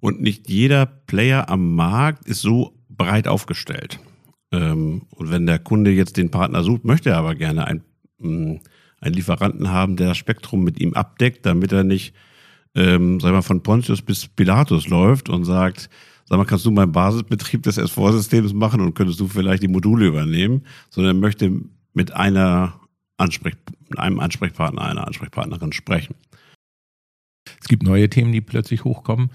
Und nicht jeder Player am Markt ist so breit aufgestellt. Ähm, und wenn der Kunde jetzt den Partner sucht, möchte er aber gerne einen, mm, einen Lieferanten haben, der das Spektrum mit ihm abdeckt, damit er nicht, ähm, sag mal, von Pontius bis Pilatus läuft und sagt, sag mal, kannst du meinen Basisbetrieb des S4-Systems machen und könntest du vielleicht die Module übernehmen, sondern er möchte mit einer Ansprech mit einem Ansprechpartner, einer Ansprechpartnerin sprechen. Es gibt neue Themen, die plötzlich hochkommen.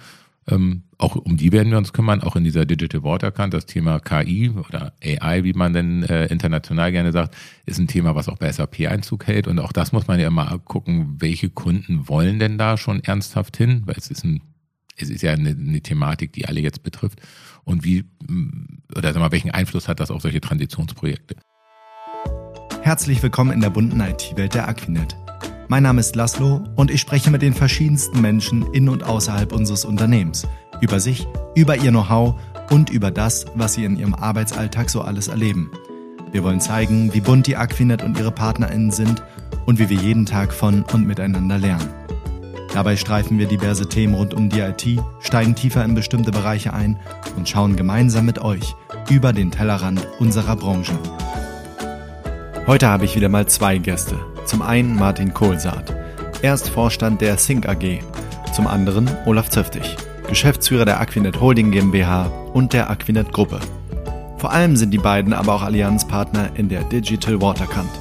Ähm, auch um die werden wir uns kümmern, auch in dieser Digital Water Kant. Das Thema KI oder AI, wie man denn äh, international gerne sagt, ist ein Thema, was auch bei SAP Einzug hält. Und auch das muss man ja immer gucken, welche Kunden wollen denn da schon ernsthaft hin, weil es ist ein, es ist ja eine, eine Thematik, die alle jetzt betrifft. Und wie, oder sag mal, welchen Einfluss hat das auf solche Transitionsprojekte? Herzlich willkommen in der bunten IT-Welt der Aquinet. Mein Name ist Laszlo und ich spreche mit den verschiedensten Menschen in und außerhalb unseres Unternehmens über sich, über ihr Know-how und über das, was sie in ihrem Arbeitsalltag so alles erleben. Wir wollen zeigen, wie bunt die Aquinet und ihre PartnerInnen sind und wie wir jeden Tag von und miteinander lernen. Dabei streifen wir diverse Themen rund um die IT, steigen tiefer in bestimmte Bereiche ein und schauen gemeinsam mit euch über den Tellerrand unserer Branche. Heute habe ich wieder mal zwei Gäste. Zum einen Martin Kohlsaat. Er ist Vorstand der Sync AG. Zum anderen Olaf Zöftig, Geschäftsführer der Aquinet Holding GmbH und der Aquinet Gruppe. Vor allem sind die beiden aber auch Allianzpartner in der Digital Waterkant.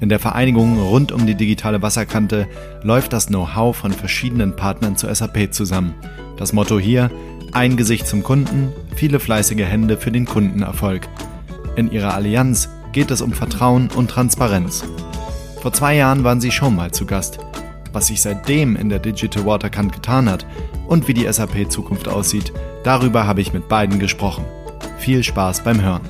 In der Vereinigung rund um die digitale Wasserkante läuft das Know-how von verschiedenen Partnern zu SAP zusammen. Das Motto hier, ein Gesicht zum Kunden, viele fleißige Hände für den Kundenerfolg. In ihrer Allianz geht es um Vertrauen und Transparenz. Vor zwei Jahren waren sie schon mal zu Gast. Was sich seitdem in der Digital Waterkant getan hat und wie die SAP-Zukunft aussieht, darüber habe ich mit beiden gesprochen. Viel Spaß beim Hören.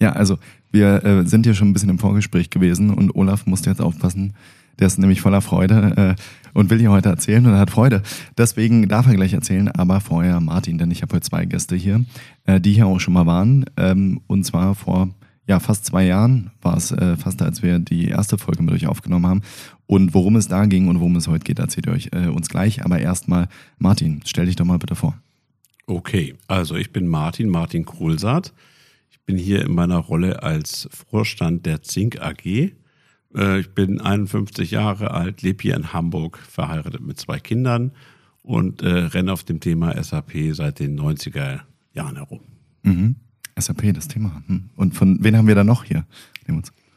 Ja, also wir äh, sind hier schon ein bisschen im Vorgespräch gewesen und Olaf musste jetzt aufpassen. Der ist nämlich voller Freude äh, und will hier heute erzählen und er hat Freude. Deswegen darf er gleich erzählen, aber vorher Martin, denn ich habe heute zwei Gäste hier, äh, die hier auch schon mal waren. Ähm, und zwar vor ja, fast zwei Jahren war es äh, fast, als wir die erste Folge mit euch aufgenommen haben. Und worum es da ging und worum es heute geht, erzählt ihr euch äh, uns gleich. Aber erstmal, Martin, stell dich doch mal bitte vor. Okay, also ich bin Martin, Martin Kohlsaat bin hier in meiner Rolle als Vorstand der Zink AG. Äh, ich bin 51 Jahre alt, lebe hier in Hamburg, verheiratet mit zwei Kindern und äh, renne auf dem Thema SAP seit den 90er Jahren herum. Mhm. SAP, das Thema. Hm. Und von wen haben wir da noch hier?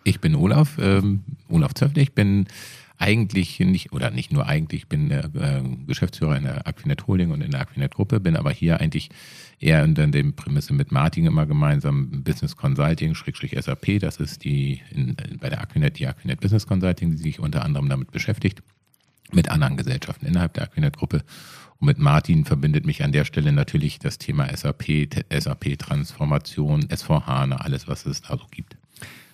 Ich bin Olaf, ähm, Olaf Zöffler. Ich bin eigentlich nicht, oder nicht nur eigentlich, ich bin der äh, Geschäftsführer in der Aquinet Holding und in der Aquinet Gruppe, bin aber hier eigentlich eher unter dem Prämisse mit Martin immer gemeinsam Business Consulting, Schrägstrich SAP, das ist die in, bei der Aquinet, die Aquinet Business Consulting, die sich unter anderem damit beschäftigt, mit anderen Gesellschaften innerhalb der Aquinet Gruppe. Und mit Martin verbindet mich an der Stelle natürlich das Thema SAP, SAP-Transformation, S4HANA, alles, was es da so gibt.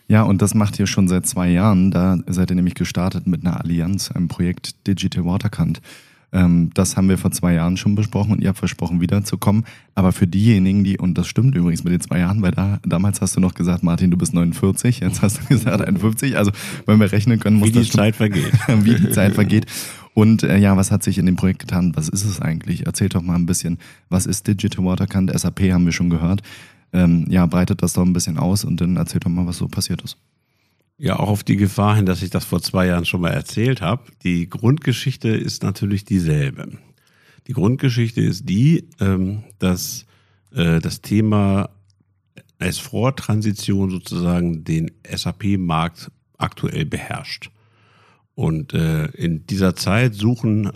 Ja, und das macht ihr schon seit zwei Jahren. Da seid ihr nämlich gestartet mit einer Allianz, einem Projekt Digital Waterkant. Ähm, das haben wir vor zwei Jahren schon besprochen und ihr habt versprochen, wiederzukommen. Aber für diejenigen, die, und das stimmt übrigens mit den zwei Jahren, weil da, damals hast du noch gesagt, Martin, du bist 49, jetzt hast du gesagt 51. Also, wenn wir rechnen können, muss wie die Zeit vergeht. wie die Zeit vergeht. Und äh, ja, was hat sich in dem Projekt getan? Was ist es eigentlich? Erzähl doch mal ein bisschen, was ist Digital Waterkant? SAP haben wir schon gehört ähm, ja, breitet das doch ein bisschen aus und dann erzählt doch mal, was so passiert ist. Ja, auch auf die Gefahr hin, dass ich das vor zwei Jahren schon mal erzählt habe. Die Grundgeschichte ist natürlich dieselbe. Die Grundgeschichte ist die, ähm, dass äh, das Thema S4-Transition sozusagen den SAP-Markt aktuell beherrscht. Und äh, in dieser Zeit suchen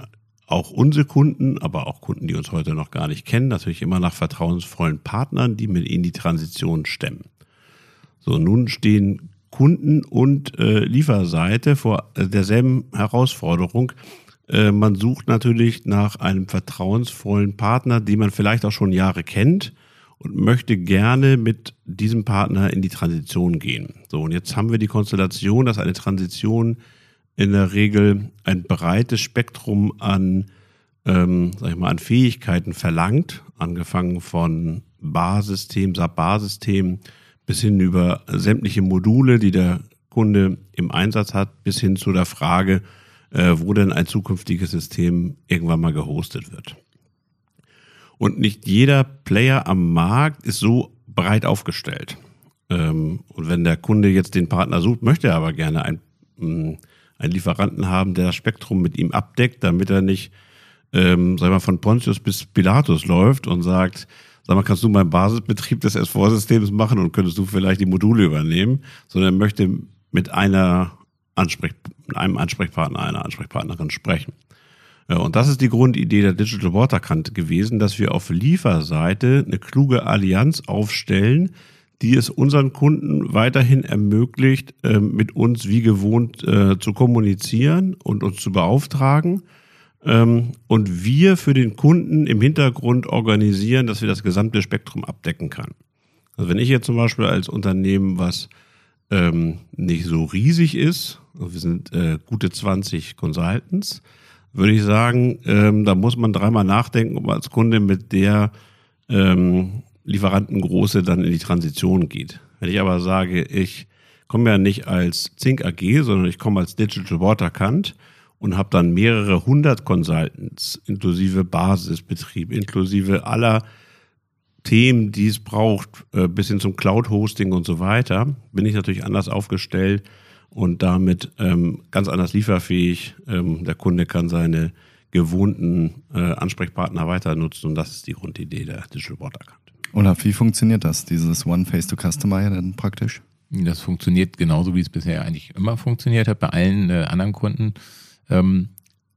auch unsere Kunden, aber auch Kunden, die uns heute noch gar nicht kennen, natürlich immer nach vertrauensvollen Partnern, die mit ihnen die Transition stemmen. So, nun stehen Kunden und äh, Lieferseite vor äh, derselben Herausforderung. Äh, man sucht natürlich nach einem vertrauensvollen Partner, den man vielleicht auch schon Jahre kennt und möchte gerne mit diesem Partner in die Transition gehen. So, und jetzt haben wir die Konstellation, dass eine Transition in der Regel ein breites Spektrum an, ähm, sag ich mal, an Fähigkeiten verlangt, angefangen von Barsystem, SAP-Barsystem bis hin über sämtliche Module, die der Kunde im Einsatz hat, bis hin zu der Frage, äh, wo denn ein zukünftiges System irgendwann mal gehostet wird. Und nicht jeder Player am Markt ist so breit aufgestellt. Ähm, und wenn der Kunde jetzt den Partner sucht, möchte er aber gerne ein, mm, einen Lieferanten haben, der das Spektrum mit ihm abdeckt, damit er nicht, ähm, sag mal, von Pontius bis Pilatus läuft und sagt, sag mal, kannst du meinen Basisbetrieb des S4-Systems machen und könntest du vielleicht die Module übernehmen, sondern er möchte mit einer Ansprech einem Ansprechpartner, einer Ansprechpartnerin sprechen. Und das ist die Grundidee der Digital Waterkant gewesen, dass wir auf Lieferseite eine kluge Allianz aufstellen, die es unseren Kunden weiterhin ermöglicht, ähm, mit uns wie gewohnt äh, zu kommunizieren und uns zu beauftragen. Ähm, und wir für den Kunden im Hintergrund organisieren, dass wir das gesamte Spektrum abdecken kann. Also wenn ich jetzt zum Beispiel als Unternehmen, was ähm, nicht so riesig ist, also wir sind äh, gute 20 Consultants, würde ich sagen, da muss man dreimal nachdenken, ob man als Kunde mit der Lieferantengroße dann in die Transition geht. Wenn ich aber sage, ich komme ja nicht als Zink AG, sondern ich komme als Digital Waterkant und habe dann mehrere hundert Consultants, inklusive Basisbetrieb, inklusive aller Themen, die es braucht, äh, bis hin zum Cloud-Hosting und so weiter, bin ich natürlich anders aufgestellt und damit ähm, ganz anders lieferfähig. Ähm, der Kunde kann seine gewohnten äh, Ansprechpartner weiter nutzen und das ist die Grundidee der Digital Waterkant. Olaf, wie funktioniert das, dieses One Face to Customer dann praktisch? Das funktioniert genauso, wie es bisher eigentlich immer funktioniert hat bei allen äh, anderen Kunden. Ähm,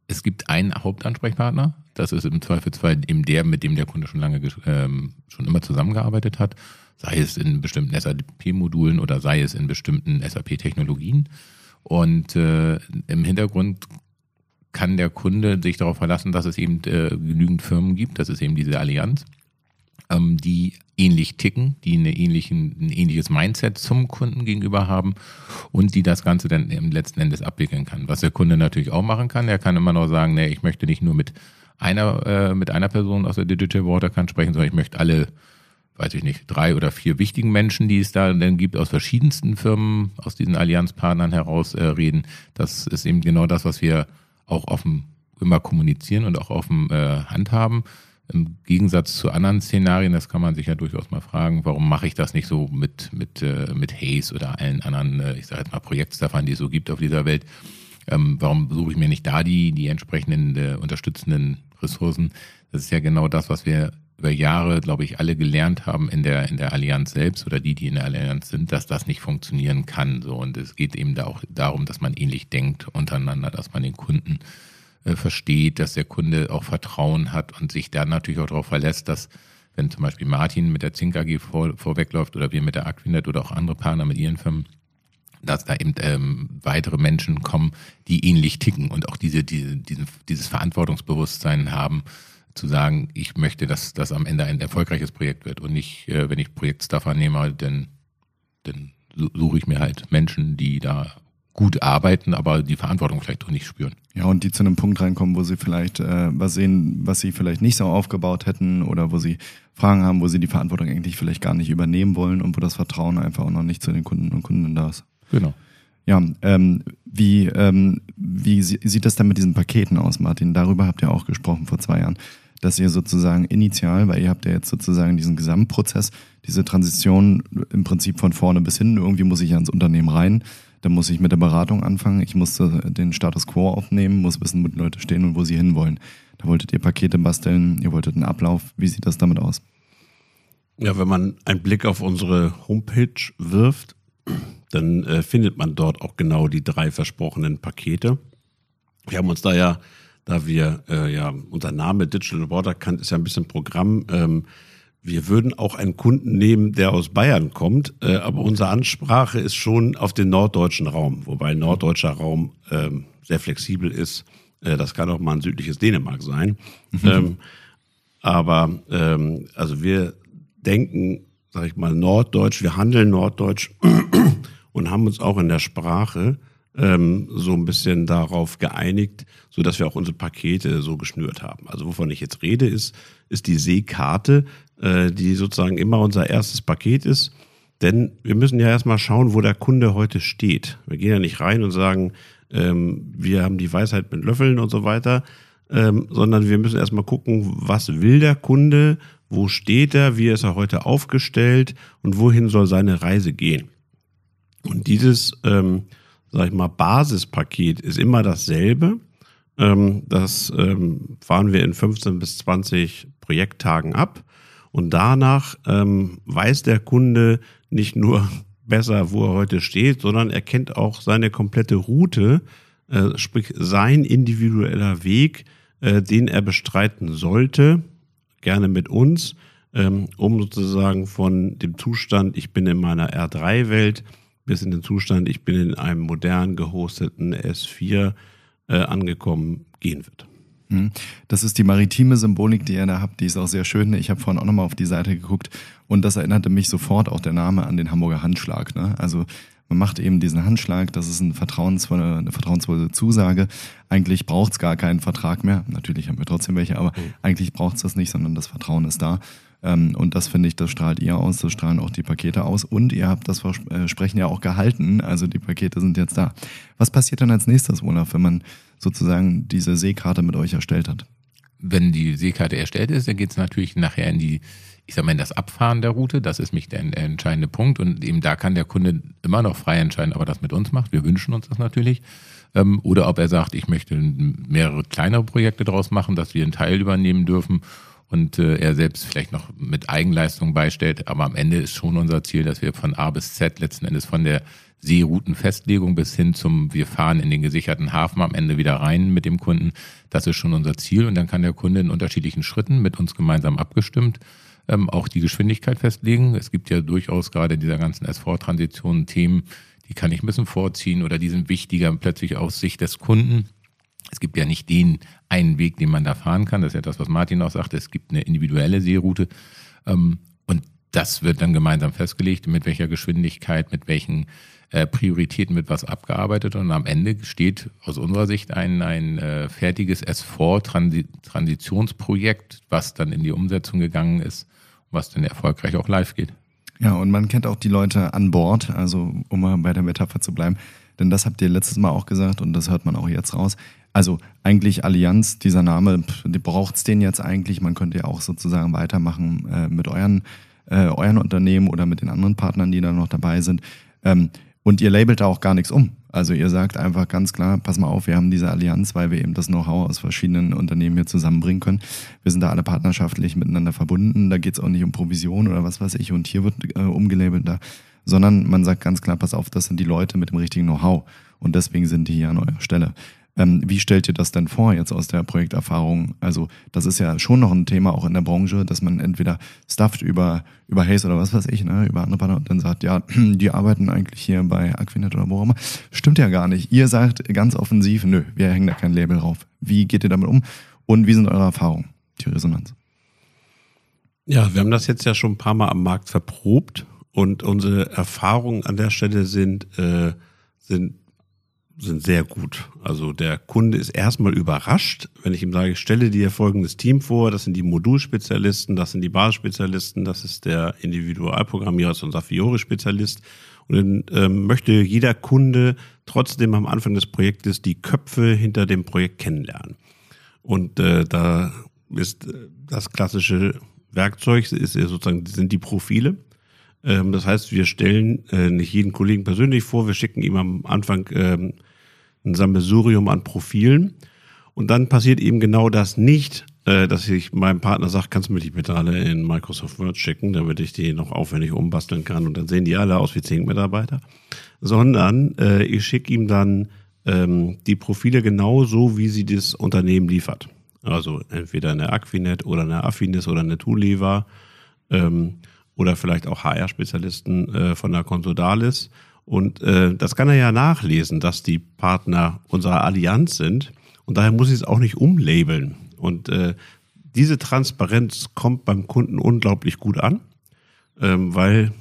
es gibt einen Hauptansprechpartner. Das ist im Zweifelsfall eben der, mit dem der Kunde schon lange ähm, schon immer zusammengearbeitet hat, sei es in bestimmten SAP-Modulen oder sei es in bestimmten SAP-Technologien. Und äh, im Hintergrund kann der Kunde sich darauf verlassen, dass es eben äh, genügend Firmen gibt, das ist eben diese Allianz, ähm, die ähnlich ticken, die eine ähnlichen, ein ähnliches Mindset zum Kunden gegenüber haben und die das Ganze dann im letzten Endes abwickeln kann. Was der Kunde natürlich auch machen kann, er kann immer noch sagen, nee, ich möchte nicht nur mit einer, äh, mit einer Person aus der Digital Waterkant sprechen, sondern ich möchte alle, weiß ich nicht, drei oder vier wichtigen Menschen, die es da dann gibt, aus verschiedensten Firmen, aus diesen Allianzpartnern heraus äh, reden. Das ist eben genau das, was wir auch offen immer kommunizieren und auch offen äh, handhaben. Im Gegensatz zu anderen Szenarien, das kann man sich ja durchaus mal fragen, warum mache ich das nicht so mit, mit, äh, mit Haze oder allen anderen, äh, ich sage jetzt mal Projektstaffern, die es so gibt auf dieser Welt. Ähm, warum suche ich mir nicht da die, die entsprechenden äh, unterstützenden Ressourcen? Das ist ja genau das, was wir über Jahre, glaube ich, alle gelernt haben in der, in der Allianz selbst oder die, die in der Allianz sind, dass das nicht funktionieren kann. So. Und es geht eben da auch darum, dass man ähnlich denkt untereinander, dass man den Kunden äh, versteht, dass der Kunde auch Vertrauen hat und sich dann natürlich auch darauf verlässt, dass wenn zum Beispiel Martin mit der Zink AG vor, vorwegläuft oder wir mit der Aquinet oder auch andere Partner mit ihren Firmen, dass da eben ähm, weitere Menschen kommen, die ähnlich ticken und auch diese, diese, diese, dieses Verantwortungsbewusstsein haben, zu sagen, ich möchte, dass das am Ende ein erfolgreiches Projekt wird und nicht, äh, wenn ich Projektstaffer nehme, dann, dann suche ich mir halt Menschen, die da gut arbeiten, aber die Verantwortung vielleicht auch nicht spüren. Ja, und die zu einem Punkt reinkommen, wo sie vielleicht äh, was sehen, was sie vielleicht nicht so aufgebaut hätten oder wo sie Fragen haben, wo sie die Verantwortung eigentlich vielleicht gar nicht übernehmen wollen und wo das Vertrauen einfach auch noch nicht zu den Kunden und Kunden da ist. Genau. Ja, ähm, wie, ähm, wie sieht das dann mit diesen Paketen aus, Martin? Darüber habt ihr auch gesprochen vor zwei Jahren, dass ihr sozusagen initial, weil ihr habt ja jetzt sozusagen diesen Gesamtprozess, diese Transition im Prinzip von vorne bis hin, irgendwie muss ich ja ins Unternehmen rein, dann muss ich mit der Beratung anfangen. Ich musste den Status quo aufnehmen, muss wissen, wo die Leute stehen und wo sie hinwollen. Da wolltet ihr Pakete basteln, ihr wolltet einen Ablauf. Wie sieht das damit aus? Ja, wenn man einen Blick auf unsere Homepage wirft, dann äh, findet man dort auch genau die drei versprochenen Pakete. Wir haben uns da ja, da wir äh, ja unser Name Digital Water Kant ist ja ein bisschen Programm. Ähm, wir würden auch einen Kunden nehmen, der aus Bayern kommt, äh, aber unsere Ansprache ist schon auf den norddeutschen Raum, wobei norddeutscher Raum ähm, sehr flexibel ist. Äh, das kann auch mal ein südliches Dänemark sein. Mhm. Ähm, aber ähm, also wir denken, sag ich mal, norddeutsch, wir handeln norddeutsch und haben uns auch in der Sprache ähm, so ein bisschen darauf geeinigt, so dass wir auch unsere Pakete so geschnürt haben. Also wovon ich jetzt rede, ist, ist die Seekarte, äh, die sozusagen immer unser erstes Paket ist. Denn wir müssen ja erstmal schauen, wo der Kunde heute steht. Wir gehen ja nicht rein und sagen, ähm, wir haben die Weisheit mit Löffeln und so weiter, ähm, sondern wir müssen erstmal gucken, was will der Kunde, wo steht er, wie ist er heute aufgestellt und wohin soll seine Reise gehen. Und dieses, ähm, sag ich mal, Basispaket ist immer dasselbe. Ähm, das ähm, fahren wir in 15 bis 20 Projekttagen ab. Und danach ähm, weiß der Kunde nicht nur besser, wo er heute steht, sondern er kennt auch seine komplette Route, äh, sprich sein individueller Weg, äh, den er bestreiten sollte, gerne mit uns, um sozusagen von dem Zustand, ich bin in meiner R3-Welt, bis in den Zustand, ich bin in einem modern gehosteten S4 äh, angekommen, gehen wird. Hm. Das ist die maritime Symbolik, die ihr da habt, die ist auch sehr schön. Ich habe vorhin auch nochmal auf die Seite geguckt und das erinnerte mich sofort auch der Name an den Hamburger Handschlag. Ne? Also man macht eben diesen Handschlag, das ist ein vertrauensvolle, eine vertrauensvolle Zusage. Eigentlich braucht es gar keinen Vertrag mehr. Natürlich haben wir trotzdem welche, aber mhm. eigentlich braucht es das nicht, sondern das Vertrauen ist da. Ähm, und das finde ich, das strahlt ihr aus, das strahlen auch die Pakete aus. Und ihr habt das Versprechen ja auch gehalten. Also die Pakete sind jetzt da. Was passiert dann als nächstes, Olaf, wenn man sozusagen diese Seekarte mit euch erstellt hat? Wenn die Seekarte erstellt ist, dann geht es natürlich nachher in die, ich sag mal, in das Abfahren der Route. Das ist mich der, der entscheidende Punkt. Und eben da kann der Kunde immer noch frei entscheiden, ob er das mit uns macht. Wir wünschen uns das natürlich. Ähm, oder ob er sagt, ich möchte mehrere kleinere Projekte daraus machen, dass wir einen Teil übernehmen dürfen und äh, er selbst vielleicht noch mit Eigenleistung beistellt. Aber am Ende ist schon unser Ziel, dass wir von A bis Z letzten Endes von der Seeroutenfestlegung bis hin zum wir fahren in den gesicherten Hafen am Ende wieder rein mit dem Kunden. Das ist schon unser Ziel und dann kann der Kunde in unterschiedlichen Schritten mit uns gemeinsam abgestimmt ähm, auch die Geschwindigkeit festlegen. Es gibt ja durchaus gerade in dieser ganzen S4-Transition Themen, die kann ich ein bisschen vorziehen oder die sind wichtiger plötzlich aus Sicht des Kunden. Es gibt ja nicht den einen Weg, den man da fahren kann. Das ist ja das, was Martin auch sagte. Es gibt eine individuelle Seeroute. Ähm, und das wird dann gemeinsam festgelegt, mit welcher Geschwindigkeit, mit welchen äh, Prioritäten wird was abgearbeitet. Und am Ende steht aus unserer Sicht ein, ein äh, fertiges S4-Transitionsprojekt, was dann in die Umsetzung gegangen ist, was dann erfolgreich auch live geht. Ja, und man kennt auch die Leute an Bord, also um mal bei der Metapher zu bleiben. Denn das habt ihr letztes Mal auch gesagt und das hört man auch jetzt raus. Also eigentlich Allianz, dieser Name, die braucht's den jetzt eigentlich. Man könnte ja auch sozusagen weitermachen äh, mit euren, äh, euren Unternehmen oder mit den anderen Partnern, die da noch dabei sind. Ähm, und ihr labelt da auch gar nichts um. Also ihr sagt einfach ganz klar, pass mal auf, wir haben diese Allianz, weil wir eben das Know-how aus verschiedenen Unternehmen hier zusammenbringen können. Wir sind da alle partnerschaftlich miteinander verbunden. Da geht's auch nicht um Provision oder was weiß ich. Und hier wird äh, umgelabelt da. Sondern man sagt ganz klar, pass auf, das sind die Leute mit dem richtigen Know-how. Und deswegen sind die hier an eurer Stelle. Ähm, wie stellt ihr das denn vor jetzt aus der Projekterfahrung? Also das ist ja schon noch ein Thema auch in der Branche, dass man entweder stufft über, über Haze oder was weiß ich, ne, über andere Partner und dann sagt, ja, die arbeiten eigentlich hier bei Aquinet oder wo auch immer. Stimmt ja gar nicht. Ihr sagt ganz offensiv, nö, wir hängen da kein Label drauf. Wie geht ihr damit um? Und wie sind eure Erfahrungen, die Resonanz? Ja, wir haben das jetzt ja schon ein paar Mal am Markt verprobt und unsere Erfahrungen an der Stelle sind, äh, sind sind sehr gut. Also der Kunde ist erstmal überrascht, wenn ich ihm sage, ich stelle dir folgendes Team vor, das sind die Modulspezialisten, das sind die Basisspezialisten, das ist der Individualprogrammierer, das ist unser Fiori-Spezialist. Und dann ähm, möchte jeder Kunde trotzdem am Anfang des Projektes die Köpfe hinter dem Projekt kennenlernen. Und äh, da ist äh, das klassische Werkzeug, ist sozusagen, sind die Profile. Ähm, das heißt, wir stellen äh, nicht jeden Kollegen persönlich vor, wir schicken ihm am Anfang ähm, ein Sammelsurium an Profilen. Und dann passiert eben genau das nicht, äh, dass ich meinem Partner sage, kannst du mir die bitte in Microsoft Word schicken, damit ich die noch aufwendig umbasteln kann und dann sehen die alle aus wie zehn Mitarbeiter. Sondern äh, ich schicke ihm dann ähm, die Profile genau so, wie sie das Unternehmen liefert. Also entweder eine Aquinet oder eine Affinis oder eine Toollever. Ähm, oder vielleicht auch HR-Spezialisten äh, von der Consodalis. Und äh, das kann er ja nachlesen, dass die Partner unserer Allianz sind. Und daher muss ich es auch nicht umlabeln. Und äh, diese Transparenz kommt beim Kunden unglaublich gut an, ähm, weil,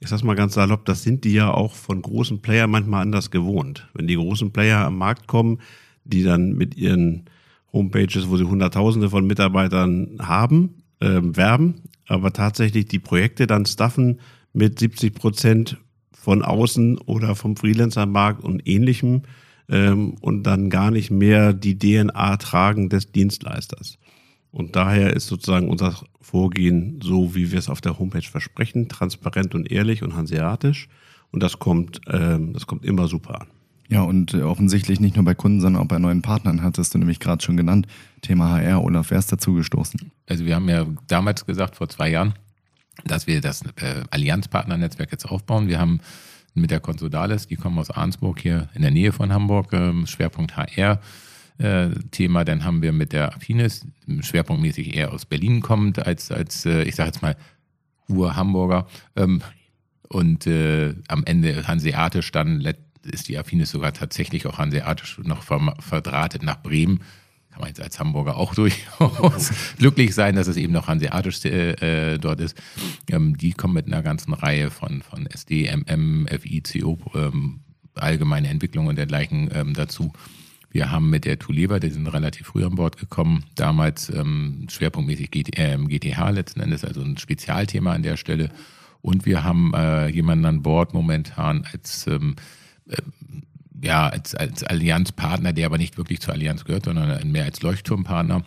ich sag's mal ganz salopp, das sind die ja auch von großen Player manchmal anders gewohnt. Wenn die großen Player am Markt kommen, die dann mit ihren Homepages, wo sie Hunderttausende von Mitarbeitern haben, ähm, werben, aber tatsächlich die Projekte dann staffen mit 70 Prozent von außen oder vom Freelancer-Markt und ähnlichem, ähm, und dann gar nicht mehr die DNA tragen des Dienstleisters. Und daher ist sozusagen unser Vorgehen so, wie wir es auf der Homepage versprechen, transparent und ehrlich und hanseatisch. Und das kommt, ähm, das kommt immer super an. Ja, und äh, offensichtlich nicht nur bei Kunden, sondern auch bei neuen Partnern, hattest du nämlich gerade schon genannt. Thema HR, Olaf, wer ist dazu gestoßen? Also wir haben ja damals gesagt, vor zwei Jahren, dass wir das äh, Allianzpartnernetzwerk jetzt aufbauen. Wir haben mit der Consodales, die kommen aus Arnsburg hier in der Nähe von Hamburg, ähm, Schwerpunkt HR. Äh, Thema, dann haben wir mit der Affinis, schwerpunktmäßig eher aus Berlin kommend, als, als ich sage jetzt mal, Ur-Hamburger. Ähm, und äh, am Ende hanseatisch dann ist die Affinis sogar tatsächlich auch hanseatisch noch verdrahtet nach Bremen. Kann man jetzt als Hamburger auch durchaus glücklich sein, dass es eben noch hanseatisch äh, äh, dort ist. Ähm, die kommen mit einer ganzen Reihe von, von SD, MM, FI, CO, ähm, allgemeine Entwicklung und dergleichen ähm, dazu. Wir haben mit der Tuleba, die sind relativ früh an Bord gekommen, damals ähm, schwerpunktmäßig GT, äh, GTH letzten Endes, also ein Spezialthema an der Stelle. Und wir haben äh, jemanden an Bord momentan als ähm, äh, ja, als, als Allianzpartner, der aber nicht wirklich zur Allianz gehört, sondern mehr als Leuchtturmpartner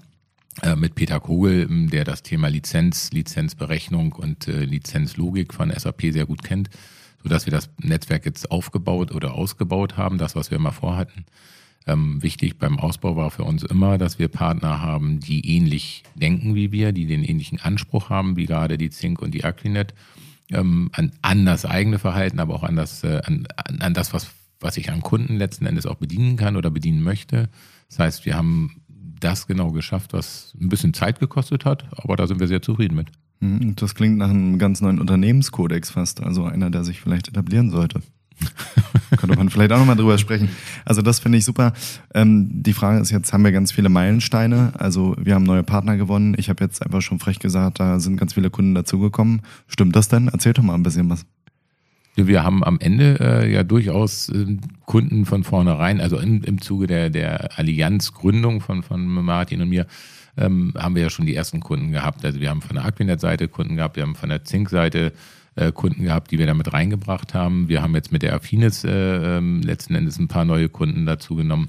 äh, mit Peter Kogel, der das Thema Lizenz, Lizenzberechnung und äh, Lizenzlogik von SAP sehr gut kennt, sodass wir das Netzwerk jetzt aufgebaut oder ausgebaut haben, das, was wir immer vorhatten. Ähm, wichtig beim Ausbau war für uns immer, dass wir Partner haben, die ähnlich denken wie wir, die den ähnlichen Anspruch haben, wie gerade die Zink und die Aquinet, ähm, an, an das eigene Verhalten, aber auch an das, äh, an, an das, was was ich an Kunden letzten Endes auch bedienen kann oder bedienen möchte. Das heißt, wir haben das genau geschafft, was ein bisschen Zeit gekostet hat, aber da sind wir sehr zufrieden mit. Mhm, das klingt nach einem ganz neuen Unternehmenskodex fast, also einer, der sich vielleicht etablieren sollte. Könnte man vielleicht auch nochmal drüber sprechen. Also das finde ich super. Ähm, die Frage ist jetzt, haben wir ganz viele Meilensteine? Also wir haben neue Partner gewonnen. Ich habe jetzt einfach schon frech gesagt, da sind ganz viele Kunden dazugekommen. Stimmt das denn? Erzähl doch mal ein bisschen was. Wir haben am Ende äh, ja durchaus äh, Kunden von vornherein, also im, im Zuge der, der Allianzgründung von, von Martin und mir, ähm, haben wir ja schon die ersten Kunden gehabt. Also wir haben von der Aquinet-Seite Kunden gehabt, wir haben von der Zink-Seite äh, Kunden gehabt, die wir damit reingebracht haben. Wir haben jetzt mit der Affinis äh, ähm, letzten Endes ein paar neue Kunden dazu genommen.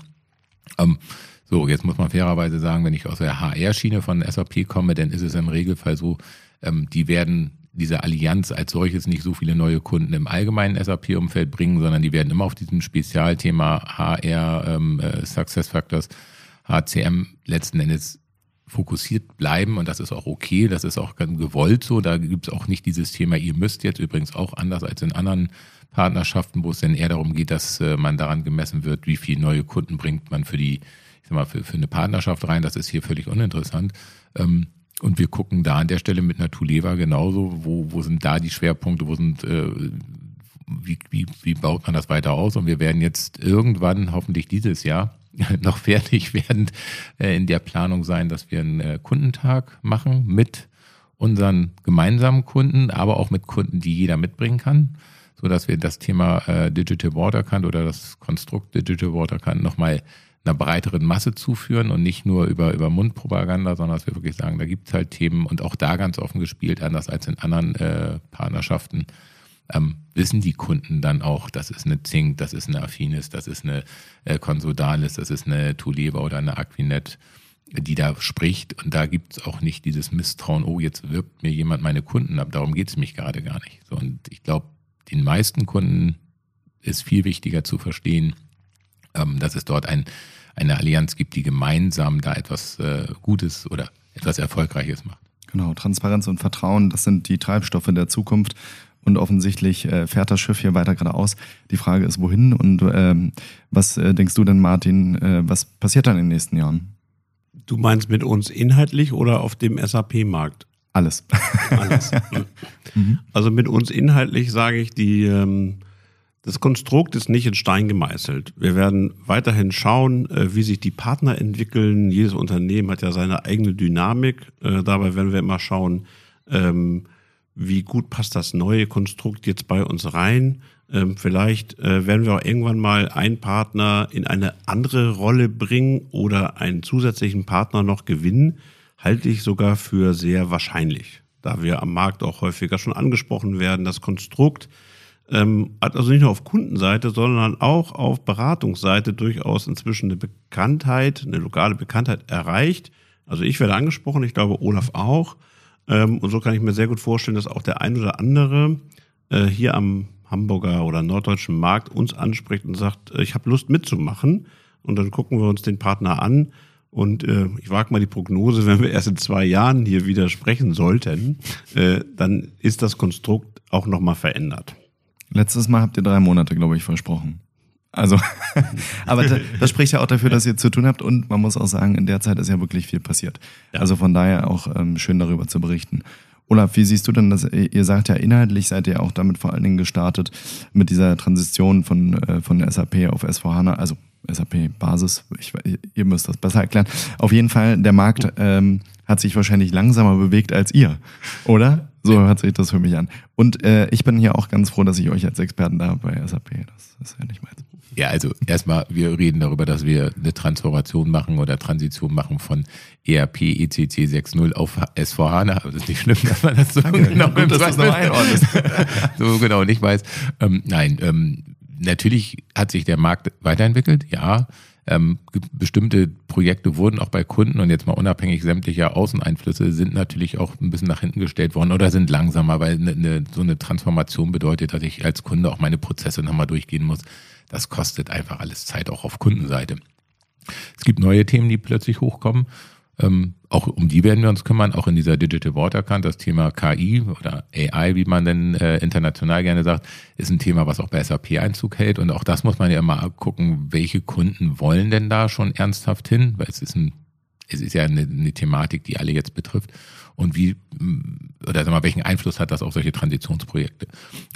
Ähm, so, jetzt muss man fairerweise sagen, wenn ich aus der HR-Schiene von SAP komme, dann ist es im Regelfall so, ähm, die werden diese Allianz als solches nicht so viele neue Kunden im allgemeinen SAP-Umfeld bringen, sondern die werden immer auf diesem Spezialthema HR, ähm, äh, Success Factors, HCM letzten Endes fokussiert bleiben und das ist auch okay, das ist auch gewollt so. Da gibt es auch nicht dieses Thema, ihr müsst jetzt übrigens auch anders als in anderen Partnerschaften, wo es dann eher darum geht, dass äh, man daran gemessen wird, wie viele neue Kunden bringt man für die, ich sag mal, für, für eine Partnerschaft rein. Das ist hier völlig uninteressant. Ähm, und wir gucken da an der Stelle mit Natuleva genauso, wo, wo sind da die Schwerpunkte, wo sind, äh, wie, wie, wie baut man das weiter aus? Und wir werden jetzt irgendwann, hoffentlich dieses Jahr, noch fertig werden, äh, in der Planung sein, dass wir einen äh, Kundentag machen mit unseren gemeinsamen Kunden, aber auch mit Kunden, die jeder mitbringen kann, so dass wir das Thema äh, Digital Water Can oder das Konstrukt Digital Water Can nochmal einer breiteren Masse zuführen und nicht nur über, über Mundpropaganda, sondern dass wir wirklich sagen, da gibt es halt Themen und auch da ganz offen gespielt, anders als in anderen äh, Partnerschaften, ähm, wissen die Kunden dann auch, das ist eine Zink, das ist eine Affinis, das ist eine äh, Consodalis, das ist eine Tuleva oder eine Aquinet, die da spricht. Und da gibt es auch nicht dieses Misstrauen, oh, jetzt wirbt mir jemand meine Kunden ab. Darum geht es mich gerade gar nicht. So, und ich glaube, den meisten Kunden ist viel wichtiger zu verstehen, ähm, dass es dort ein, eine Allianz gibt, die gemeinsam da etwas äh, Gutes oder etwas Erfolgreiches macht. Genau, Transparenz und Vertrauen, das sind die Treibstoffe der Zukunft. Und offensichtlich äh, fährt das Schiff hier weiter geradeaus. Die Frage ist, wohin? Und ähm, was äh, denkst du denn, Martin, äh, was passiert dann in den nächsten Jahren? Du meinst mit uns inhaltlich oder auf dem SAP-Markt? Alles. Alles. mhm. Also mit uns inhaltlich sage ich, die ähm, das Konstrukt ist nicht in Stein gemeißelt. Wir werden weiterhin schauen, äh, wie sich die Partner entwickeln. Jedes Unternehmen hat ja seine eigene Dynamik. Äh, dabei werden wir immer schauen, ähm, wie gut passt das neue Konstrukt jetzt bei uns rein. Ähm, vielleicht äh, werden wir auch irgendwann mal einen Partner in eine andere Rolle bringen oder einen zusätzlichen Partner noch gewinnen. Halte ich sogar für sehr wahrscheinlich, da wir am Markt auch häufiger schon angesprochen werden. Das Konstrukt ähm, hat also nicht nur auf Kundenseite, sondern auch auf Beratungsseite durchaus inzwischen eine Bekanntheit, eine lokale Bekanntheit erreicht. Also ich werde angesprochen, ich glaube Olaf auch. Ähm, und so kann ich mir sehr gut vorstellen, dass auch der ein oder andere äh, hier am Hamburger oder norddeutschen Markt uns anspricht und sagt, äh, ich habe Lust mitzumachen. Und dann gucken wir uns den Partner an. Und äh, ich wage mal die Prognose, wenn wir erst in zwei Jahren hier wieder sprechen sollten, äh, dann ist das Konstrukt auch nochmal verändert. Letztes Mal habt ihr drei Monate, glaube ich, versprochen. Also, aber das spricht ja auch dafür, dass ihr zu tun habt und man muss auch sagen, in der Zeit ist ja wirklich viel passiert. Ja. Also von daher auch ähm, schön darüber zu berichten. Olaf, wie siehst du denn das? Ihr sagt ja inhaltlich seid ihr auch damit vor allen Dingen gestartet mit dieser Transition von, äh, von SAP auf S4HANA, also SAP Basis. Ich, ihr müsst das besser erklären. Auf jeden Fall, der Markt ähm, hat sich wahrscheinlich langsamer bewegt als ihr, oder? So hört sich das für mich an. Und äh, ich bin hier auch ganz froh, dass ich euch als Experten da habe bei SAP. Das ist ja nicht meins. Ja, also erstmal, wir reden darüber, dass wir eine Transformation machen oder Transition machen von ERP ECC 6.0 auf S4HANA. Das ist nicht schlimm, dass man das so Danke, genau, gut, dass das noch einordnet. so genau nicht weiß. Ähm, nein, ähm, natürlich hat sich der Markt weiterentwickelt, ja. Ähm, bestimmte Projekte wurden auch bei Kunden und jetzt mal unabhängig sämtlicher Außeneinflüsse sind natürlich auch ein bisschen nach hinten gestellt worden oder sind langsamer, weil eine, eine, so eine Transformation bedeutet, dass ich als Kunde auch meine Prozesse nochmal durchgehen muss. Das kostet einfach alles Zeit, auch auf Kundenseite. Es gibt neue Themen, die plötzlich hochkommen ähm, auch um die werden wir uns kümmern, auch in dieser Digital Water Account. Das Thema KI oder AI, wie man denn äh, international gerne sagt, ist ein Thema, was auch bei SAP Einzug hält. Und auch das muss man ja immer gucken, welche Kunden wollen denn da schon ernsthaft hin, weil es ist ein es ist ja eine, eine Thematik, die alle jetzt betrifft. Und wie, oder sag mal, welchen Einfluss hat das auf solche Transitionsprojekte?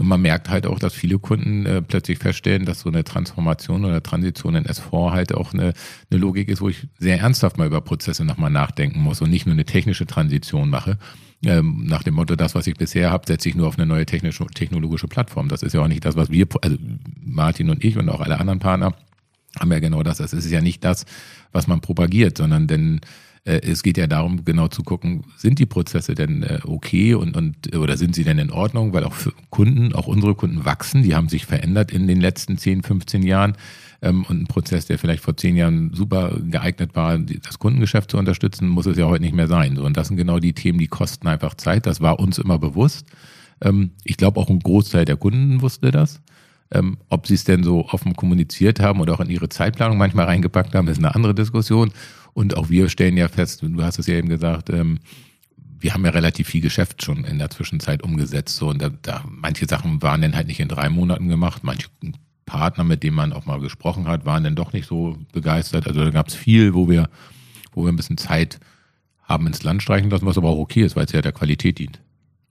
Und man merkt halt auch, dass viele Kunden äh, plötzlich feststellen, dass so eine Transformation oder Transition in S4 halt auch eine, eine Logik ist, wo ich sehr ernsthaft mal über Prozesse nochmal nachdenken muss und nicht nur eine technische Transition mache. Ähm, nach dem Motto, das, was ich bisher habe, setze ich nur auf eine neue technische, technologische Plattform. Das ist ja auch nicht das, was wir, also Martin und ich und auch alle anderen Partner, haben ja genau das. Es ist ja nicht das, was man propagiert, sondern denn es geht ja darum, genau zu gucken, sind die Prozesse denn äh, okay und, und oder sind sie denn in Ordnung? Weil auch Kunden, auch unsere Kunden wachsen, die haben sich verändert in den letzten 10, 15 Jahren. Ähm, und ein Prozess, der vielleicht vor zehn Jahren super geeignet war, das Kundengeschäft zu unterstützen, muss es ja heute nicht mehr sein. Und das sind genau die Themen, die kosten einfach Zeit. Das war uns immer bewusst. Ähm, ich glaube, auch ein Großteil der Kunden wusste das. Ähm, ob sie es denn so offen kommuniziert haben oder auch in ihre Zeitplanung manchmal reingepackt haben, ist eine andere Diskussion. Und auch wir stellen ja fest, du hast es ja eben gesagt, ähm, wir haben ja relativ viel Geschäft schon in der Zwischenzeit umgesetzt. So, und da, da manche Sachen waren dann halt nicht in drei Monaten gemacht. Manche Partner, mit denen man auch mal gesprochen hat, waren dann doch nicht so begeistert. Also da gab es viel, wo wir, wo wir ein bisschen Zeit haben ins Land streichen lassen, was aber auch okay ist, weil es ja der Qualität dient.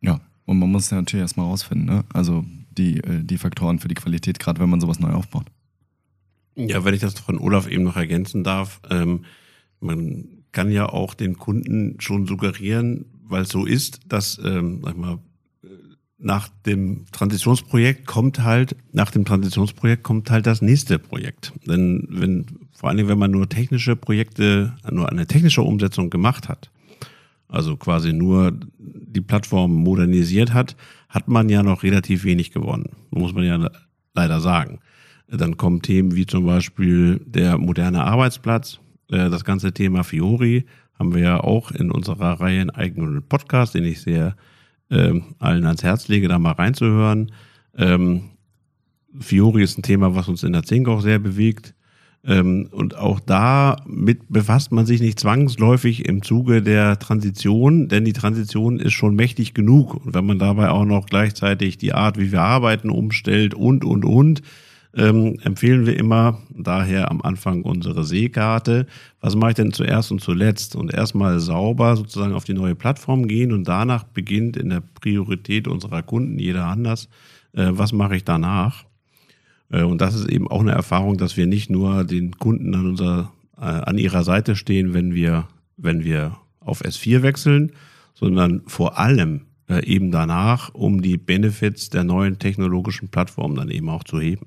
Ja, und man muss ja natürlich erstmal rausfinden, ne? Also die, äh, die Faktoren für die Qualität, gerade wenn man sowas neu aufbaut. Ja, wenn ich das von Olaf eben noch ergänzen darf, ähm, man kann ja auch den Kunden schon suggerieren, weil es so ist, dass, ähm, sag mal, nach dem Transitionsprojekt kommt halt, nach dem Transitionsprojekt kommt halt das nächste Projekt. Denn wenn, vor allen Dingen, wenn man nur technische Projekte, nur eine technische Umsetzung gemacht hat, also quasi nur die Plattform modernisiert hat, hat man ja noch relativ wenig gewonnen. Muss man ja leider sagen. Dann kommen Themen wie zum Beispiel der moderne Arbeitsplatz, äh, das ganze Thema Fiori haben wir ja auch in unserer Reihe einen eigenen Podcast, den ich sehr äh, allen ans Herz lege, da mal reinzuhören. Ähm, Fiori ist ein Thema, was uns in der Zink auch sehr bewegt. Ähm, und auch da mit befasst man sich nicht zwangsläufig im Zuge der Transition, denn die Transition ist schon mächtig genug. Und wenn man dabei auch noch gleichzeitig die Art, wie wir arbeiten, umstellt und, und, und, ähm, empfehlen wir immer daher am Anfang unsere Seekarte. Was mache ich denn zuerst und zuletzt? Und erstmal sauber sozusagen auf die neue Plattform gehen und danach beginnt in der Priorität unserer Kunden, jeder anders, äh, was mache ich danach? Äh, und das ist eben auch eine Erfahrung, dass wir nicht nur den Kunden an unserer, äh, an ihrer Seite stehen, wenn wir, wenn wir auf S4 wechseln, sondern vor allem äh, eben danach, um die Benefits der neuen technologischen Plattform dann eben auch zu heben.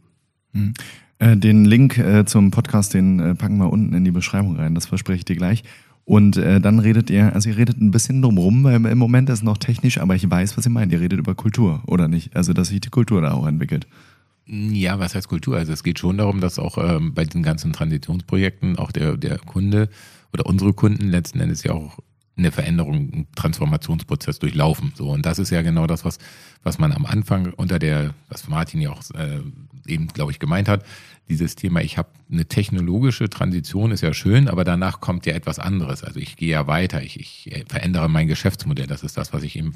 Mhm. Den Link zum Podcast, den packen wir unten in die Beschreibung rein, das verspreche ich dir gleich. Und äh, dann redet ihr, also ihr redet ein bisschen drumrum, weil im Moment ist es noch technisch, aber ich weiß, was ihr meint. Ihr redet über Kultur, oder nicht? Also, dass sich die Kultur da auch entwickelt. Ja, was heißt Kultur? Also es geht schon darum, dass auch ähm, bei diesen ganzen Transitionsprojekten auch der, der Kunde oder unsere Kunden letzten Endes ja auch eine Veränderung, einen Transformationsprozess durchlaufen. So und das ist ja genau das, was was man am Anfang unter der, was Martin ja auch äh, eben, glaube ich, gemeint hat, dieses Thema, ich habe eine technologische Transition, ist ja schön, aber danach kommt ja etwas anderes. Also ich gehe ja weiter, ich, ich verändere mein Geschäftsmodell. Das ist das, was ich eben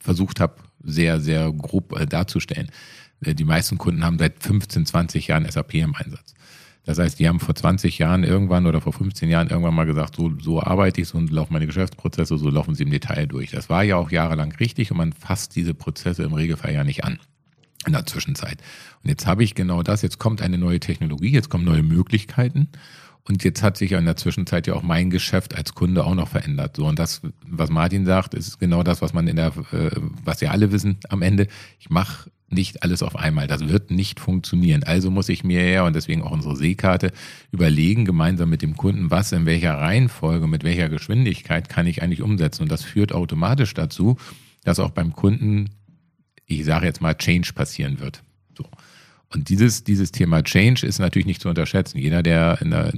versucht habe, sehr, sehr grob äh, darzustellen. Äh, die meisten Kunden haben seit 15, 20 Jahren SAP im Einsatz. Das heißt, die haben vor 20 Jahren irgendwann oder vor 15 Jahren irgendwann mal gesagt, so, so arbeite ich, so laufen meine Geschäftsprozesse, so laufen sie im Detail durch. Das war ja auch jahrelang richtig und man fasst diese Prozesse im Regelfall ja nicht an in der Zwischenzeit. Und jetzt habe ich genau das, jetzt kommt eine neue Technologie, jetzt kommen neue Möglichkeiten und jetzt hat sich ja in der Zwischenzeit ja auch mein Geschäft als Kunde auch noch verändert. So und das, was Martin sagt, ist genau das, was man in der, äh, was wir alle wissen am Ende. Ich mache nicht alles auf einmal. Das wird nicht funktionieren. Also muss ich mir ja, und deswegen auch unsere Seekarte, überlegen, gemeinsam mit dem Kunden, was in welcher Reihenfolge, mit welcher Geschwindigkeit kann ich eigentlich umsetzen. Und das führt automatisch dazu, dass auch beim Kunden, ich sage jetzt mal, Change passieren wird. Und dieses, dieses Thema Change ist natürlich nicht zu unterschätzen. Jeder, der, der,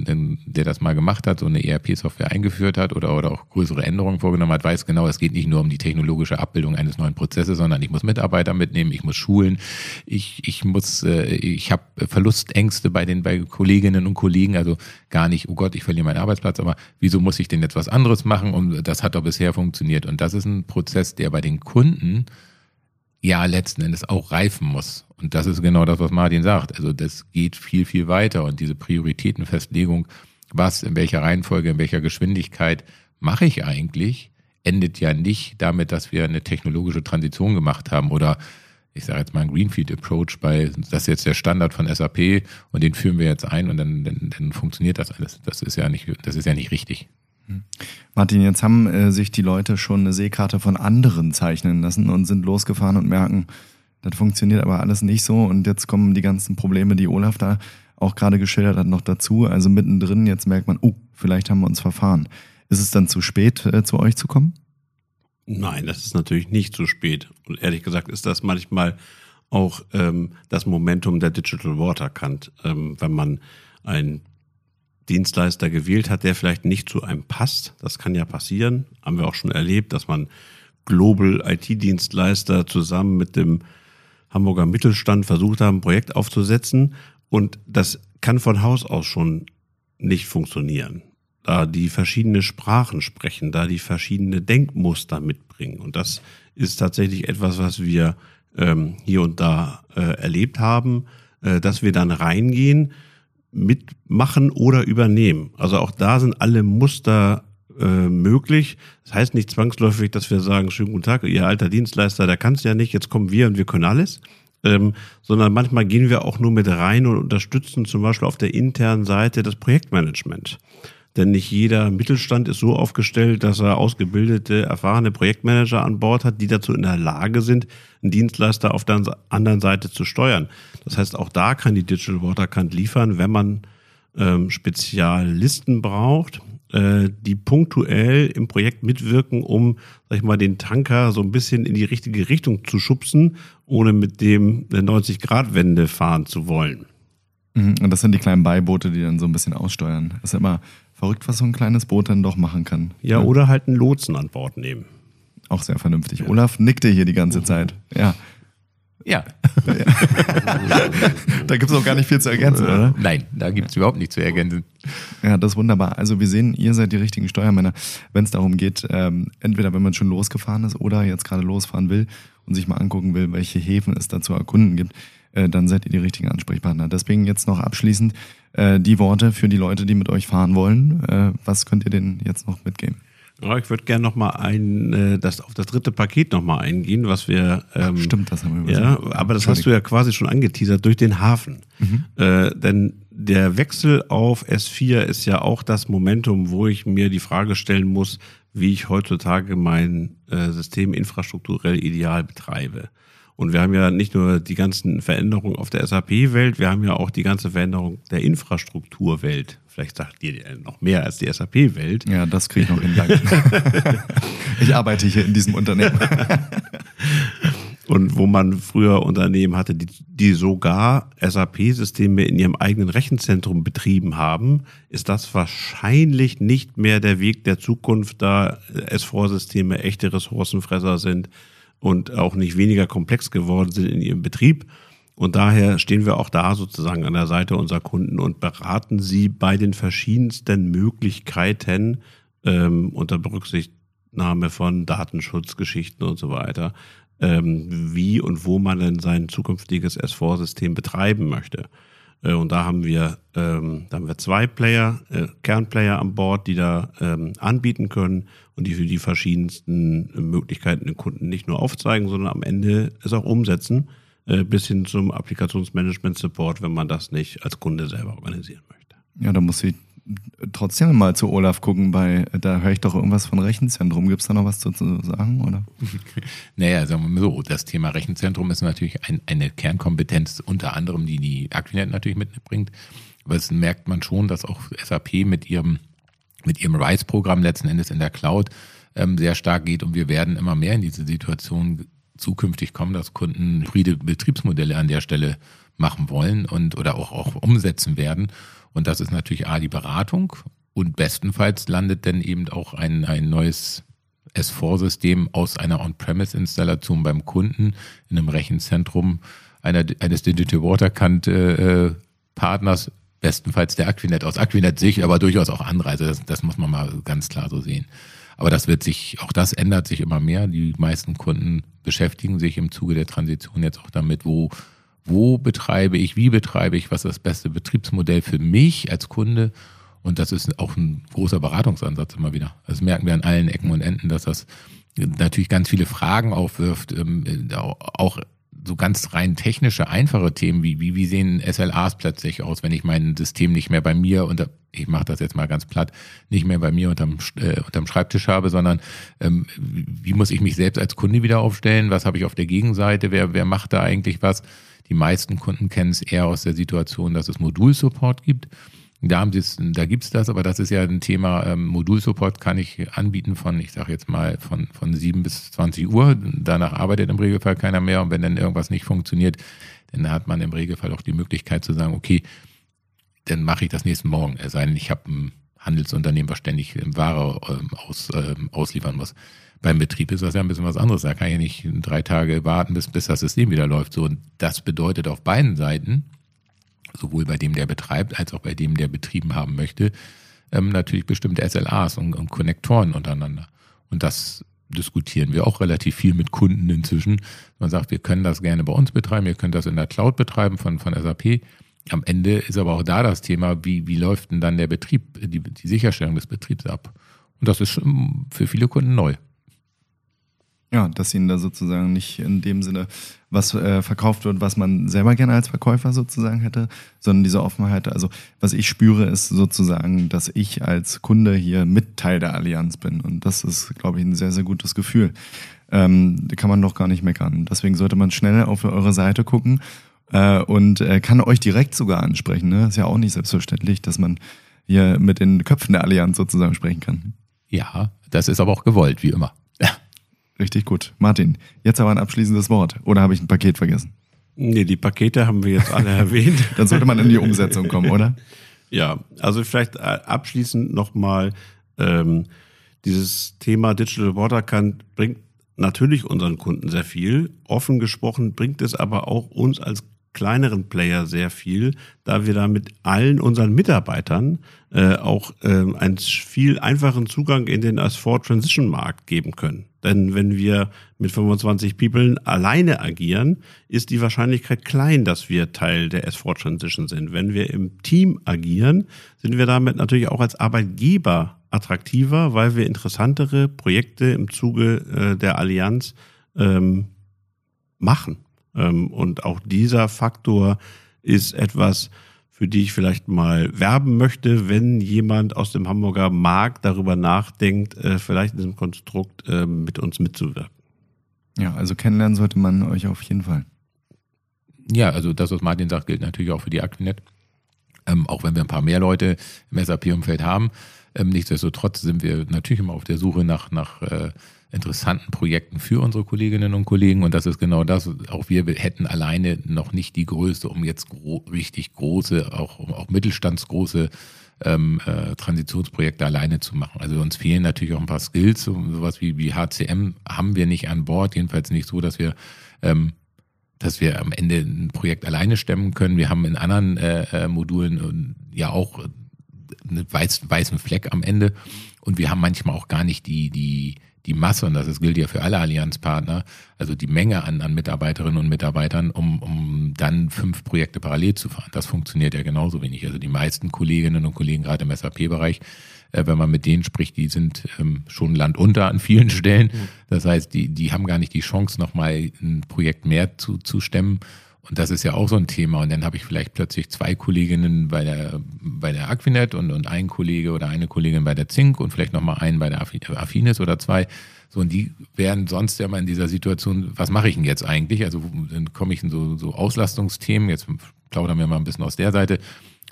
der das mal gemacht hat, so eine ERP-Software eingeführt hat oder, oder auch größere Änderungen vorgenommen hat, weiß genau, es geht nicht nur um die technologische Abbildung eines neuen Prozesses, sondern ich muss Mitarbeiter mitnehmen, ich muss schulen, ich, ich muss, äh, ich habe Verlustängste bei den bei Kolleginnen und Kollegen, also gar nicht, oh Gott, ich verliere meinen Arbeitsplatz, aber wieso muss ich denn jetzt was anderes machen? Und das hat doch bisher funktioniert. Und das ist ein Prozess, der bei den Kunden ja letzten Endes auch reifen muss. Und das ist genau das, was Martin sagt. Also das geht viel, viel weiter und diese Prioritätenfestlegung, was, in welcher Reihenfolge, in welcher Geschwindigkeit mache ich eigentlich, endet ja nicht damit, dass wir eine technologische Transition gemacht haben oder ich sage jetzt mal ein Greenfield Approach bei, das ist jetzt der Standard von SAP und den führen wir jetzt ein und dann, dann, dann funktioniert das alles. Das ist ja nicht, das ist ja nicht richtig. Martin, jetzt haben äh, sich die Leute schon eine Seekarte von anderen zeichnen lassen und sind losgefahren und merken, das funktioniert aber alles nicht so. Und jetzt kommen die ganzen Probleme, die Olaf da auch gerade geschildert hat, noch dazu. Also mittendrin, jetzt merkt man, oh, vielleicht haben wir uns verfahren. Ist es dann zu spät, äh, zu euch zu kommen? Nein, das ist natürlich nicht zu spät. Und ehrlich gesagt ist das manchmal auch ähm, das Momentum der Digital Waterkant, ähm, wenn man ein Dienstleister gewählt hat, der vielleicht nicht zu einem passt. Das kann ja passieren. Haben wir auch schon erlebt, dass man Global IT-Dienstleister zusammen mit dem Hamburger Mittelstand versucht haben, ein Projekt aufzusetzen. Und das kann von Haus aus schon nicht funktionieren. Da die verschiedene Sprachen sprechen, da die verschiedene Denkmuster mitbringen. Und das ist tatsächlich etwas, was wir ähm, hier und da äh, erlebt haben, äh, dass wir dann reingehen mitmachen oder übernehmen. Also auch da sind alle Muster äh, möglich. Das heißt nicht zwangsläufig, dass wir sagen, schönen guten Tag, ihr alter Dienstleister, da kannst ja nicht, jetzt kommen wir und wir können alles. Ähm, sondern manchmal gehen wir auch nur mit rein und unterstützen zum Beispiel auf der internen Seite das Projektmanagement. Denn nicht jeder Mittelstand ist so aufgestellt, dass er ausgebildete, erfahrene Projektmanager an Bord hat, die dazu in der Lage sind, einen Dienstleister auf der anderen Seite zu steuern. Das heißt, auch da kann die Digital Waterkant liefern, wenn man ähm, Spezialisten braucht, äh, die punktuell im Projekt mitwirken, um, sag ich mal, den Tanker so ein bisschen in die richtige Richtung zu schubsen, ohne mit dem eine 90-Grad-Wende fahren zu wollen. Mhm, und das sind die kleinen Beiboote, die dann so ein bisschen aussteuern. Das ist immer verrückt, was so ein kleines Boot dann doch machen kann. Ja, ja. oder halt einen Lotsen an Bord nehmen. Auch sehr vernünftig. Ja. Olaf nickte hier die ganze Zeit. Ja. Ja. da gibt es auch gar nicht viel zu ergänzen, oder? Nein, da gibt es überhaupt nichts zu ergänzen. Ja, das ist wunderbar. Also wir sehen, ihr seid die richtigen Steuermänner, wenn es darum geht, ähm, entweder wenn man schon losgefahren ist oder jetzt gerade losfahren will und sich mal angucken will, welche Häfen es da zu erkunden gibt, äh, dann seid ihr die richtigen Ansprechpartner. Deswegen jetzt noch abschließend äh, die Worte für die Leute, die mit euch fahren wollen. Äh, was könnt ihr denn jetzt noch mitgeben? Ja, ich würde gerne noch mal ein, äh, das auf das dritte Paket noch mal eingehen, was wir. Ähm, Stimmt, das haben wir Ja, aber das hast du ja quasi schon angeteasert durch den Hafen. Mhm. Äh, denn der Wechsel auf S4 ist ja auch das Momentum, wo ich mir die Frage stellen muss, wie ich heutzutage mein äh, System infrastrukturell ideal betreibe. Und wir haben ja nicht nur die ganzen Veränderungen auf der SAP-Welt, wir haben ja auch die ganze Veränderung der Infrastrukturwelt. Vielleicht sagt ihr noch mehr als die SAP-Welt. Ja, das kriege ich noch hin. Danke. ich arbeite hier in diesem Unternehmen. Und wo man früher Unternehmen hatte, die, die sogar SAP-Systeme in ihrem eigenen Rechenzentrum betrieben haben, ist das wahrscheinlich nicht mehr der Weg der Zukunft, da S4-Systeme echte Ressourcenfresser sind und auch nicht weniger komplex geworden sind in ihrem Betrieb. Und daher stehen wir auch da sozusagen an der Seite unserer Kunden und beraten sie bei den verschiedensten Möglichkeiten ähm, unter Berücksichtnahme von Datenschutzgeschichten und so weiter, ähm, wie und wo man denn sein zukünftiges S4-System betreiben möchte. Äh, und da haben wir, ähm, da haben wir zwei Player, äh, Kernplayer an Bord, die da ähm, anbieten können und die für die verschiedensten Möglichkeiten den Kunden nicht nur aufzeigen, sondern am Ende es auch umsetzen, äh, bis hin zum Applikationsmanagement-Support, wenn man das nicht als Kunde selber organisieren möchte. Ja, da muss ich trotzdem mal zu Olaf gucken, bei, da höre ich doch irgendwas von Rechenzentrum. Gibt es da noch was zu, zu sagen, oder? naja, sagen wir mal so, das Thema Rechenzentrum ist natürlich ein, eine Kernkompetenz, unter anderem, die die Aquinet natürlich mitbringt. Aber es merkt man schon, dass auch SAP mit ihrem, mit ihrem RISE-Programm letzten Endes in der Cloud ähm, sehr stark geht und wir werden immer mehr in diese Situation zukünftig kommen, dass Kunden hybride Betriebsmodelle an der Stelle machen wollen und oder auch, auch umsetzen werden. Und das ist natürlich A, die Beratung und bestenfalls landet dann eben auch ein, ein neues S4-System aus einer On-Premise-Installation beim Kunden in einem Rechenzentrum einer, eines Digital Waterkant äh, Partners, bestenfalls der Aquinet aus Aquinet sich, aber durchaus auch andere. Also das, das muss man mal ganz klar so sehen. Aber das wird sich, auch das ändert sich immer mehr. Die meisten Kunden beschäftigen sich im Zuge der Transition jetzt auch damit, wo wo betreibe ich, wie betreibe ich, was ist das beste Betriebsmodell für mich als Kunde. Und das ist auch ein großer Beratungsansatz immer wieder. Das merken wir an allen Ecken und Enden, dass das natürlich ganz viele Fragen aufwirft, ähm, auch so ganz rein technische, einfache Themen wie, wie, wie sehen SLAs plötzlich aus, wenn ich mein System nicht mehr bei mir unter, ich mache das jetzt mal ganz platt, nicht mehr bei mir unterm, äh, unterm Schreibtisch habe, sondern ähm, wie muss ich mich selbst als Kunde wieder aufstellen? Was habe ich auf der Gegenseite? Wer, wer macht da eigentlich was? Die meisten Kunden kennen es eher aus der Situation, dass es Modulsupport gibt. Da, haben da gibt es das, aber das ist ja ein Thema, ähm, Modulsupport kann ich anbieten von, ich sage jetzt mal, von, von 7 bis 20 Uhr. Danach arbeitet im Regelfall keiner mehr und wenn dann irgendwas nicht funktioniert, dann hat man im Regelfall auch die Möglichkeit zu sagen, okay, dann mache ich das nächsten Morgen. Es sei denn, ich habe ein Handelsunternehmen, was ständig Ware ähm, aus, ähm, ausliefern muss. Beim Betrieb ist das ja ein bisschen was anderes. Da kann ich nicht drei Tage warten, bis, bis das System wieder läuft. So, und das bedeutet auf beiden Seiten, sowohl bei dem, der betreibt, als auch bei dem, der betrieben haben möchte, ähm, natürlich bestimmte SLAs und, und Konnektoren untereinander. Und das diskutieren wir auch relativ viel mit Kunden inzwischen. Man sagt, wir können das gerne bei uns betreiben, ihr könnt das in der Cloud betreiben von, von SAP. Am Ende ist aber auch da das Thema, wie, wie läuft denn dann der Betrieb, die, die Sicherstellung des Betriebs ab? Und das ist für viele Kunden neu. Ja, dass ihnen da sozusagen nicht in dem Sinne was äh, verkauft wird, was man selber gerne als Verkäufer sozusagen hätte, sondern diese Offenheit. Also was ich spüre, ist sozusagen, dass ich als Kunde hier mit Teil der Allianz bin. Und das ist, glaube ich, ein sehr, sehr gutes Gefühl. Ähm, kann man doch gar nicht meckern. Deswegen sollte man schnell auf eure Seite gucken äh, und äh, kann euch direkt sogar ansprechen. Ne? Ist ja auch nicht selbstverständlich, dass man hier mit den Köpfen der Allianz sozusagen sprechen kann. Ja, das ist aber auch gewollt, wie immer. Richtig gut. Martin, jetzt aber ein abschließendes Wort. Oder habe ich ein Paket vergessen? Nee, die Pakete haben wir jetzt alle erwähnt. Dann sollte man in die Umsetzung kommen, oder? Ja, also vielleicht äh, abschließend nochmal, ähm, dieses Thema Digital Waterkant bringt natürlich unseren Kunden sehr viel. Offen gesprochen bringt es aber auch uns als kleineren Player sehr viel, da wir da mit allen unseren Mitarbeitern äh, auch äh, einen viel einfachen Zugang in den S4 Transition Markt geben können. Denn wenn wir mit 25 People alleine agieren, ist die Wahrscheinlichkeit klein, dass wir Teil der S4 Transition sind. Wenn wir im Team agieren, sind wir damit natürlich auch als Arbeitgeber attraktiver, weil wir interessantere Projekte im Zuge äh, der Allianz ähm, machen. Ähm, und auch dieser Faktor ist etwas, für die ich vielleicht mal werben möchte, wenn jemand aus dem Hamburger Markt darüber nachdenkt, äh, vielleicht in diesem Konstrukt äh, mit uns mitzuwirken. Ja, also kennenlernen sollte man euch auf jeden Fall. Ja, also das, was Martin sagt, gilt natürlich auch für die Aquinet. Ähm, auch wenn wir ein paar mehr Leute im SAP-Umfeld haben. Ähm, nichtsdestotrotz sind wir natürlich immer auf der Suche nach, nach äh, interessanten Projekten für unsere Kolleginnen und Kollegen. Und das ist genau das. Auch wir hätten alleine noch nicht die Größe, um jetzt gro richtig große, auch, auch mittelstandsgroße ähm, äh, Transitionsprojekte alleine zu machen. Also uns fehlen natürlich auch ein paar Skills, so, sowas wie, wie HCM haben wir nicht an Bord, jedenfalls nicht so, dass wir ähm, dass wir am Ende ein Projekt alleine stemmen können. Wir haben in anderen äh, äh Modulen äh, ja auch einen weiß, weißen Fleck am Ende und wir haben manchmal auch gar nicht die, die, die Masse, und das gilt ja für alle Allianzpartner, also die Menge an, an Mitarbeiterinnen und Mitarbeitern, um, um dann fünf Projekte parallel zu fahren. Das funktioniert ja genauso wenig. Also die meisten Kolleginnen und Kollegen, gerade im SAP-Bereich, äh, wenn man mit denen spricht, die sind ähm, schon landunter an vielen Stellen. Mhm. Das heißt, die, die haben gar nicht die Chance, nochmal ein Projekt mehr zu, zu stemmen. Und das ist ja auch so ein Thema. Und dann habe ich vielleicht plötzlich zwei Kolleginnen bei der, bei der Aquinet und, und ein Kollege oder eine Kollegin bei der Zink und vielleicht nochmal einen bei der Affinis oder zwei. So, und die wären sonst ja mal in dieser Situation, was mache ich denn jetzt eigentlich? Also dann komme ich in so, so Auslastungsthemen, jetzt plaudern wir mal ein bisschen aus der Seite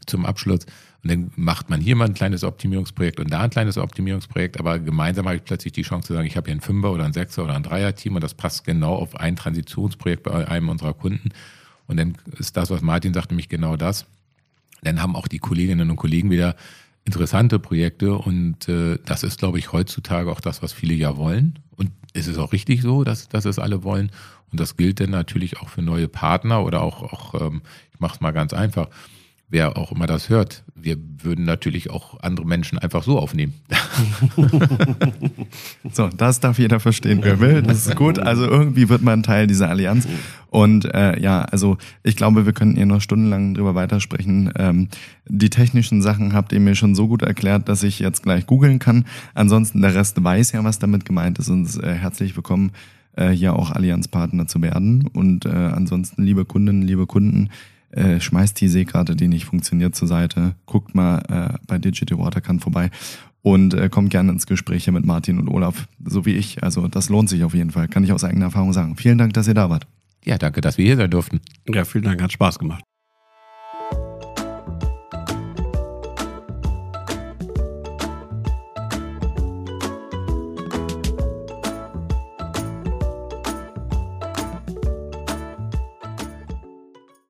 zum Abschluss. Und dann macht man hier mal ein kleines Optimierungsprojekt und da ein kleines Optimierungsprojekt, aber gemeinsam habe ich plötzlich die Chance zu sagen, ich habe hier ein Fünfer oder ein Sechser oder ein Dreier-Team und das passt genau auf ein Transitionsprojekt bei einem unserer Kunden. Und dann ist das, was Martin sagt, nämlich genau das. Dann haben auch die Kolleginnen und Kollegen wieder interessante Projekte und äh, das ist, glaube ich, heutzutage auch das, was viele ja wollen. Und es ist auch richtig so, dass, dass es alle wollen. Und das gilt dann natürlich auch für neue Partner oder auch, auch ähm, ich mache es mal ganz einfach, wer auch immer das hört, wir würden natürlich auch andere Menschen einfach so aufnehmen. so, das darf jeder verstehen, wer will. Das ist gut. Also irgendwie wird man Teil dieser Allianz. Und äh, ja, also ich glaube, wir könnten hier noch stundenlang drüber weitersprechen. Ähm, die technischen Sachen habt ihr mir schon so gut erklärt, dass ich jetzt gleich googeln kann. Ansonsten der Rest weiß ja, was damit gemeint ist. Und äh, herzlich willkommen, äh, hier auch Allianzpartner zu werden. Und äh, ansonsten, liebe Kundinnen, liebe Kunden, äh, schmeißt die Seekarte, die nicht funktioniert, zur Seite, guckt mal äh, bei Digital Watercan vorbei und äh, kommt gerne ins Gespräch hier mit Martin und Olaf, so wie ich. Also das lohnt sich auf jeden Fall, kann ich aus eigener Erfahrung sagen. Vielen Dank, dass ihr da wart. Ja, danke, dass wir hier sein durften. Ja, vielen Dank, hat Spaß gemacht.